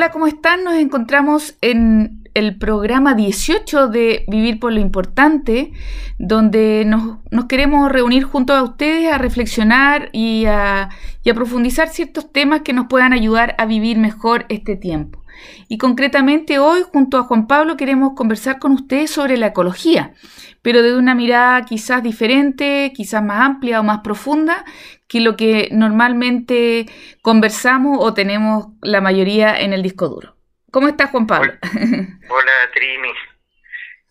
Hola, ¿cómo están? Nos encontramos en el programa 18 de Vivir por lo Importante, donde nos, queremos reunir junto a ustedes a reflexionar y a, y a profundizar ciertos temas que nos puedan ayudar a vivir mejor este tiempo. Y concretamente hoy, junto a Juan Pablo, queremos conversar con ustedes sobre la ecología, pero desde una mirada quizás diferente, quizás más amplia o más profunda, que lo que normalmente conversamos o tenemos la mayoría en el disco duro. ¿Cómo estás, Juan Pablo? Hola, Trini.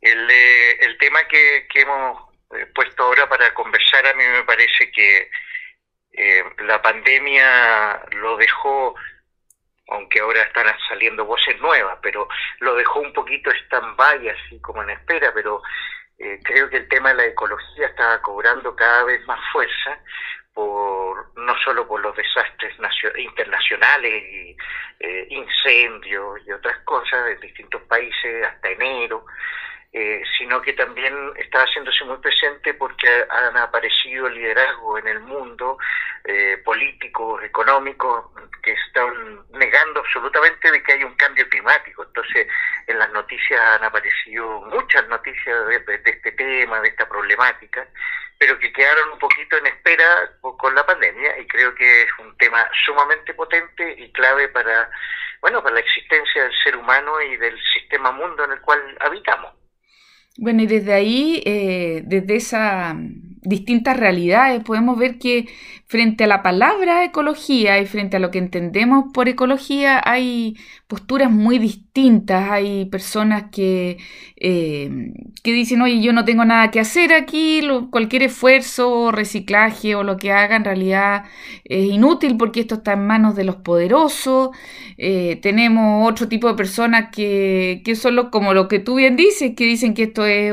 El, eh, el tema que, hemos eh, puesto ahora para conversar a mí me parece que eh, la pandemia lo dejó, aunque ahora están saliendo voces nuevas, pero lo dejó un poquito stand-by, así como en espera, pero creo que el tema de la ecología está cobrando cada vez más fuerza no solo por los desastres internacionales y eh, incendios y otras cosas en distintos países hasta enero, eh, sino que también está haciéndose muy presente porque han aparecido liderazgos en el mundo, eh, políticos, económicos, que están negando absolutamente de que hay un cambio climático. Entonces, en las noticias han aparecido muchas noticias de este tema, de esta problemática, pero que quedaron un poquito en espera con la pandemia y creo que es un tema sumamente potente y clave para, bueno, para la existencia del ser humano y del sistema mundo en el cual habitamos. Bueno, y desde ahí, eh, desde esas distintas realidades, podemos ver que frente a la palabra ecología y frente a lo que entendemos por ecología, hay posturas muy distintas. Hay personas que, eh, que dicen, oye, yo no tengo nada que hacer aquí, cualquier esfuerzo, reciclaje o lo que haga en realidad es inútil porque esto está en manos de los poderosos. Eh, tenemos otro tipo de personas que, que son como lo que tú bien dices, que dicen que esto es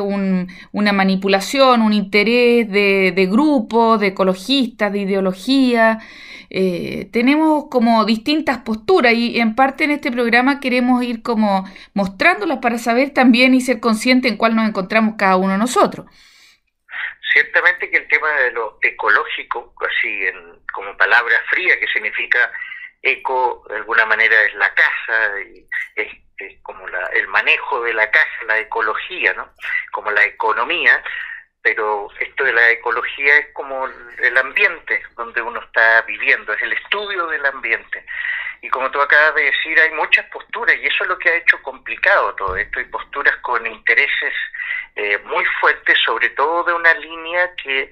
una manipulación, un interés de, de grupos, de ecologistas, de eh, tenemos como distintas posturas y en parte en este programa queremos ir como mostrándolas para saber también y ser consciente en cuál nos encontramos cada uno de nosotros. Ciertamente que el tema de lo ecológico, así en, como palabra fría, que significa eco, de alguna manera es la casa, y es, es como la, el manejo de la casa, la ecología, ¿no? como la economía, pero esto de la ecología es como el ambiente donde uno está viviendo, es el estudio del ambiente. Y como tú acabas de decir, hay muchas posturas y eso es lo que ha hecho complicado todo esto, y posturas con intereses eh, muy fuertes, sobre todo de una línea que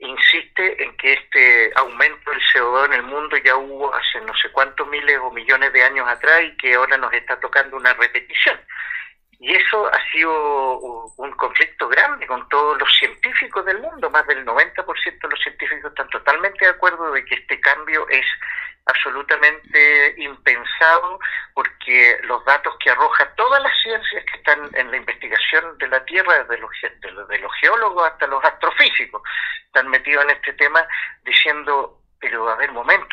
insiste en que este aumento del CO2 en el mundo ya hubo hace no sé cuántos miles o millones de años atrás y que ahora nos está tocando una repetición. Y eso ha sido un conflicto grande con todos los científicos del mundo. Más del 90% de los científicos están totalmente de acuerdo de que este cambio es absolutamente impensado porque los datos que arroja todas las ciencias que están en la investigación de la Tierra, desde los, de los geólogos hasta los astrofísicos, están metidos en este tema diciendo pero a ver, momento,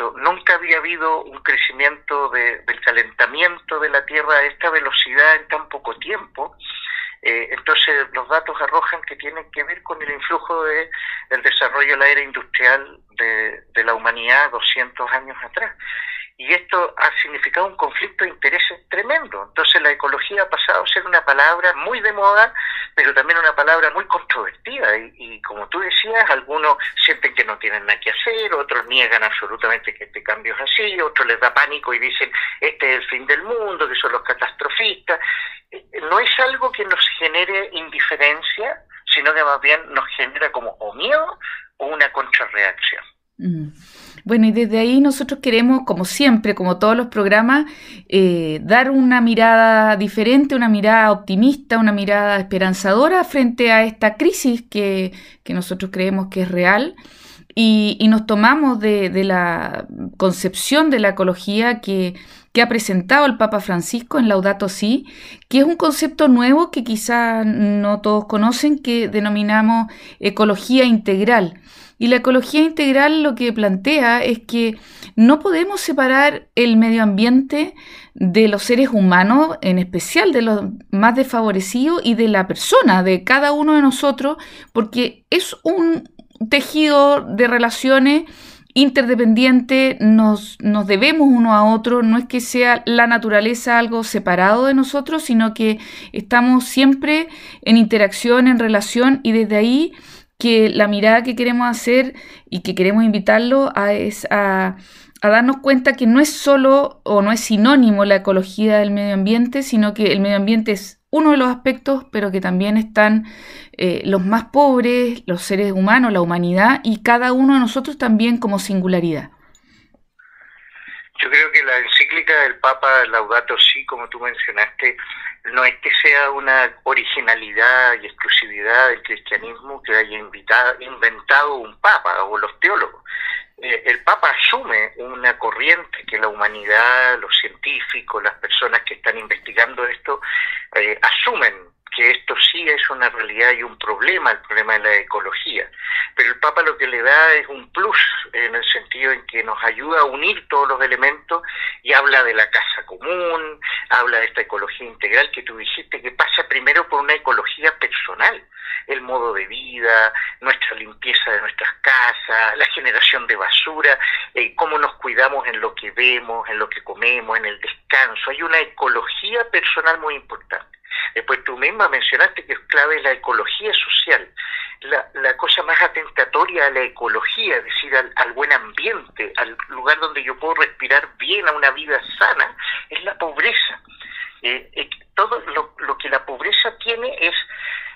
había habido un crecimiento del calentamiento de la Tierra a esta velocidad en tan poco tiempo. Eh, entonces los datos arrojan que tienen que ver con el influjo de, del desarrollo de la era industrial de, de la humanidad 200 años atrás. Y esto ha significado un conflicto de intereses tremendo. Entonces la ecología ha pasado a ser una palabra muy de moda, pero también una palabra muy controvertida. Y, como tú decías, algunos sienten que no tienen nada que hacer, otros niegan absolutamente que este cambio es así, otros les da pánico y dicen este es el fin del mundo, que son los catastrofistas. Eh, no es algo que nos genere indiferencia, sino que más bien nos genera como o miedo o una contrarreacción. Mm. Bueno, y desde ahí nosotros queremos, como siempre, como todos los programas, eh, dar una mirada diferente, una mirada optimista, una mirada esperanzadora frente a esta crisis que, nosotros creemos que es real. Y, nos tomamos de, la concepción de la ecología que, que, ha presentado el Papa Francisco en Laudato Si, que es un concepto nuevo que quizá no todos conocen, que denominamos ecología integral. Y la ecología integral lo que plantea es que no podemos separar el medio ambiente de los seres humanos, en especial de los más desfavorecidos y de la persona, de cada uno de nosotros, porque es un tejido de relaciones interdependiente, nos, nos debemos uno a otro, no es que sea la naturaleza algo separado de nosotros, sino que estamos siempre en interacción, en relación y desde ahí que la mirada que queremos hacer y que queremos invitarlo a, es a, a darnos cuenta que no es solo o no es sinónimo la ecología del medio ambiente, sino que el medio ambiente es uno de los aspectos, pero que también están eh, los más pobres, los seres humanos, la humanidad y cada uno de nosotros también como singularidad. Yo creo que la encíclica del Papa Laudato Si, como tú mencionaste, no es que sea una originalidad y exclusividad del cristianismo que haya inventado un Papa o los teólogos. Eh, el Papa asume una corriente que la humanidad, los científicos, las personas que están investigando esto, eh, asumen que esto sí es una realidad y un problema, el problema de la ecología. Pero el Papa lo que le da es un plus en el sentido en que nos ayuda a unir todos los elementos y habla de la casa común, habla de esta ecología integral que tú dijiste, que pasa primero por una ecología personal, el modo de vida, nuestra limpieza de nuestras casas, la generación de basura, eh, cómo nos cuidamos en lo que vemos, en lo que comemos, en el descanso. Hay una ecología personal muy importante. Después tú misma mencionaste que es clave la ecología social, la, la cosa más atentatoria a la ecología, es decir, al, buen ambiente, al lugar donde yo puedo respirar bien, a una vida sana, es la pobreza. Eh, eh, todo lo, lo que la pobreza tiene es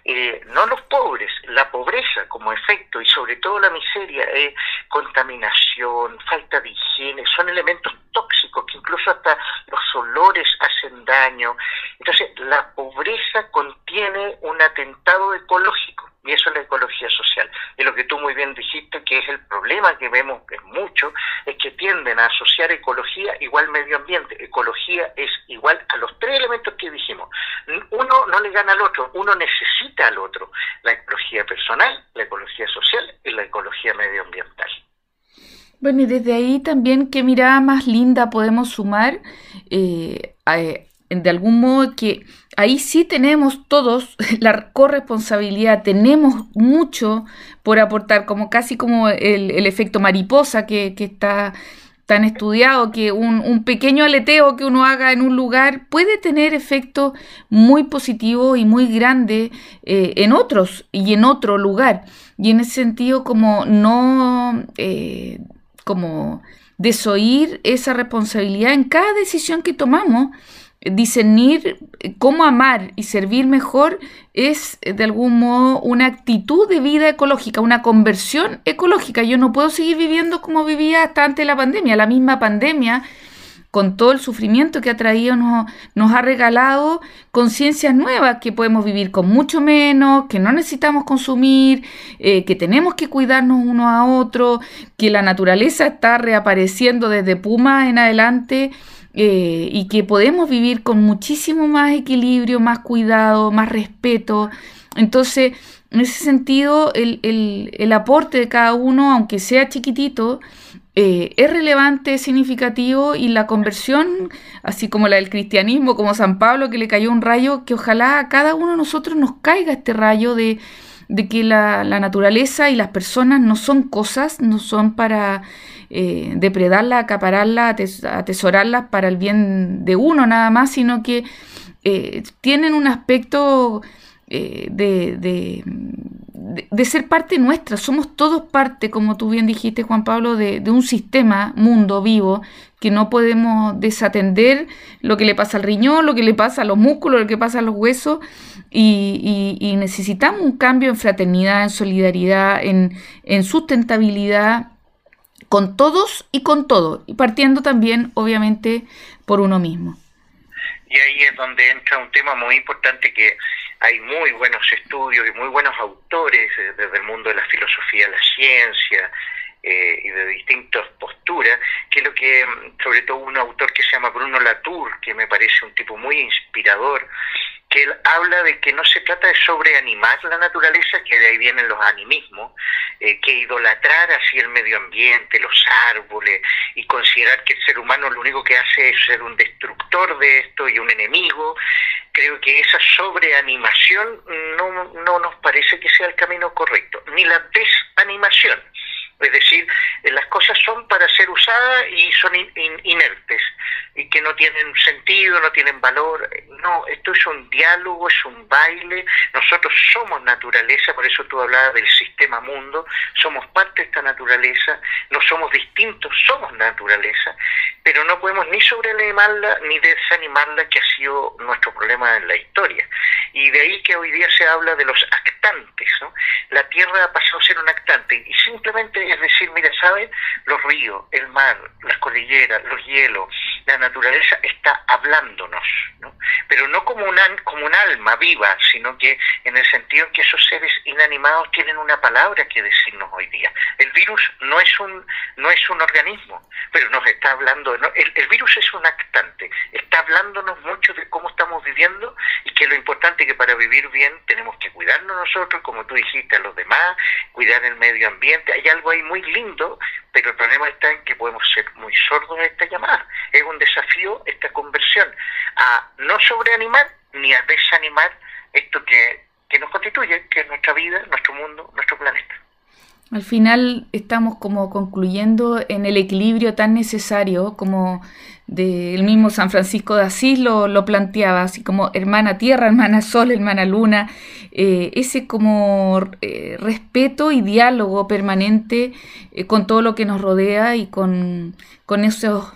eh, no los pobres, la pobreza como efecto y sobre todo la miseria, eh, contaminación, falta de higiene, son elementos tóxicos que incluso hasta los olores hacen daño. Entonces, la pobreza contiene un atentado ecológico y eso es la ecología social. Y lo que tú muy bien dijiste, que es el problema que vemos que es mucho, es que tienden a asociar ecología igual medio ambiente. Ecología es igual a los tres elementos que dijimos. Uno no le gana al otro, uno necesita al otro. La ecología personal, la ecología social y la ecología medioambiental. Bueno, y desde ahí también, ¿qué mirada más linda podemos sumar? Eh, de algún modo que ahí sí tenemos todos la corresponsabilidad, tenemos mucho por aportar, como casi como el, efecto mariposa que, está tan estudiado, que un, pequeño aleteo que uno haga en un lugar puede tener efecto muy positivo y muy grande eh, en otros y en otro lugar. Y en ese sentido, como no, eh, como desoír esa responsabilidad en cada decisión que tomamos, discernir cómo amar y servir mejor es de algún modo una actitud de vida ecológica, una conversión ecológica. Yo no puedo seguir viviendo como vivía hasta antes de la pandemia. La misma pandemia, con todo el sufrimiento que ha traído, nos, ha regalado conciencias nuevas, que podemos vivir con mucho menos, que no necesitamos consumir, eh, que tenemos que cuidarnos uno a otro, que la naturaleza está reapareciendo desde Puma en adelante eh, y que podemos vivir con muchísimo más equilibrio, más cuidado, más respeto. Entonces, en ese sentido, el, aporte de cada uno, aunque sea chiquitito, eh, es relevante, es significativo y la conversión, así como la del cristianismo, como San Pablo que le cayó un rayo, que ojalá a cada uno de nosotros nos caiga este rayo de, que la, naturaleza y las personas no son cosas, no son para eh, depredarla, acapararla, atesorarlas para el bien de uno nada más, sino que eh, tienen un aspecto eh, de, de, ser parte nuestra. Somos todos parte, como tú bien dijiste, Juan Pablo, de, un sistema, mundo vivo, que no podemos desatender lo que le pasa al riñón, lo que le pasa a los músculos, lo que pasa a los huesos, y, y necesitamos un cambio en fraternidad, en solidaridad, en, en sustentabilidad con todos y con todo, y partiendo también, obviamente, por uno mismo. Y ahí es donde entra un tema muy importante que hay muy buenos estudios y muy buenos autores eh, desde el mundo de la filosofía, la ciencia eh, y de distintas posturas, que lo que, mm, sobre todo un autor que se llama Bruno Latour, que me parece un tipo muy inspirador, que él habla de que no se trata de sobreanimar la naturaleza, que de ahí vienen los animismos, eh, que idolatrar así el medio ambiente, los árboles, y considerar que el ser humano lo único que hace es ser un destructor de esto y un enemigo. Creo que esa sobreanimación no, no nos parece que sea el camino correcto, ni la desanimación Es decir, eh, las cosas son para ser usadas y son inertes y que no tienen sentido, no tienen valor. No, esto es un diálogo, es un baile. Nosotros somos naturaleza, por eso tú hablabas del sistema mundo, somos parte de esta naturaleza, no somos distintos, somos naturaleza, pero no podemos ni sobreanimarla ni desanimarla, que ha sido nuestro problema en la historia. Y de ahí que hoy día se habla de los actantes. ¿no? La Tierra ha pasado a ser un actante y simplemente es decir, mira, ¿saben? Los ríos, el mar, las cordilleras, los hielos, la naturaleza está hablándonos, ¿no? Pero no como un, como un alma viva, sino que en el sentido en que esos seres inanimados tienen una palabra que decirnos hoy día. El virus no es un, no es un organismo, pero nos está hablando, el, el virus es un actante, está hablándonos mucho de cómo estamos viviendo y que lo importante es que para vivir bien tenemos que cuidarnos nosotros, como tú dijiste, a los demás, cuidar el medio ambiente. Hay algo ahí muy lindo, pero el problema está en que podemos ser muy sordos a esta llamada. Es un desafío esta conversión a no sobreanimar ni a desanimar esto que, que nos constituye, que es nuestra vida, nuestro mundo, nuestro planeta. Al final estamos como concluyendo en el equilibrio tan necesario como del mismo San Francisco de Asís lo, lo, planteaba, así como hermana tierra, hermana sol, hermana luna, eh, ese como eh, respeto y diálogo permanente eh, con todo lo que nos rodea y con, con esos,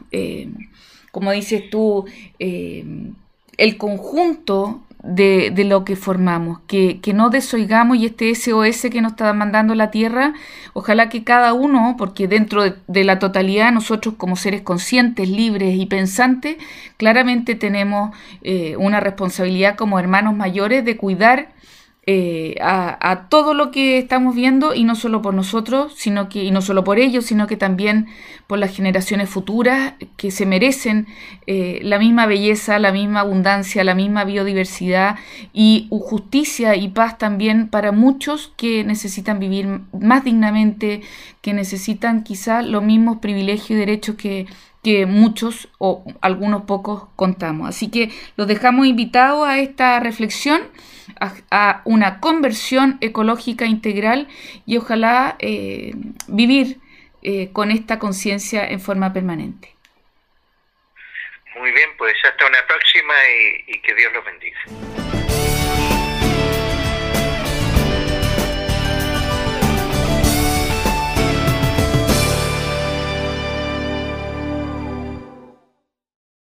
como dices tú, el conjunto de, de, lo que formamos, que, que, no desoigamos y este SOS que nos está mandando la Tierra, ojalá que cada uno, porque dentro de, la totalidad nosotros como seres conscientes, libres y pensantes, claramente tenemos eh, una responsabilidad como hermanos mayores de cuidar eh, a, todo lo que estamos viendo y no solo por nosotros, sino que, y no solo por ellos, sino que también por las generaciones futuras que se merecen eh, la misma belleza, la misma abundancia, la misma biodiversidad y justicia y paz también para muchos que necesitan vivir más dignamente, que necesitan quizá los mismos privilegios y derechos que que muchos o algunos pocos contamos. Así que los dejamos invitados a esta reflexión a, una conversión ecológica integral y ojalá eh, vivir eh, con esta conciencia en forma permanente. Muy bien, pues hasta una próxima y, y que Dios los bendiga.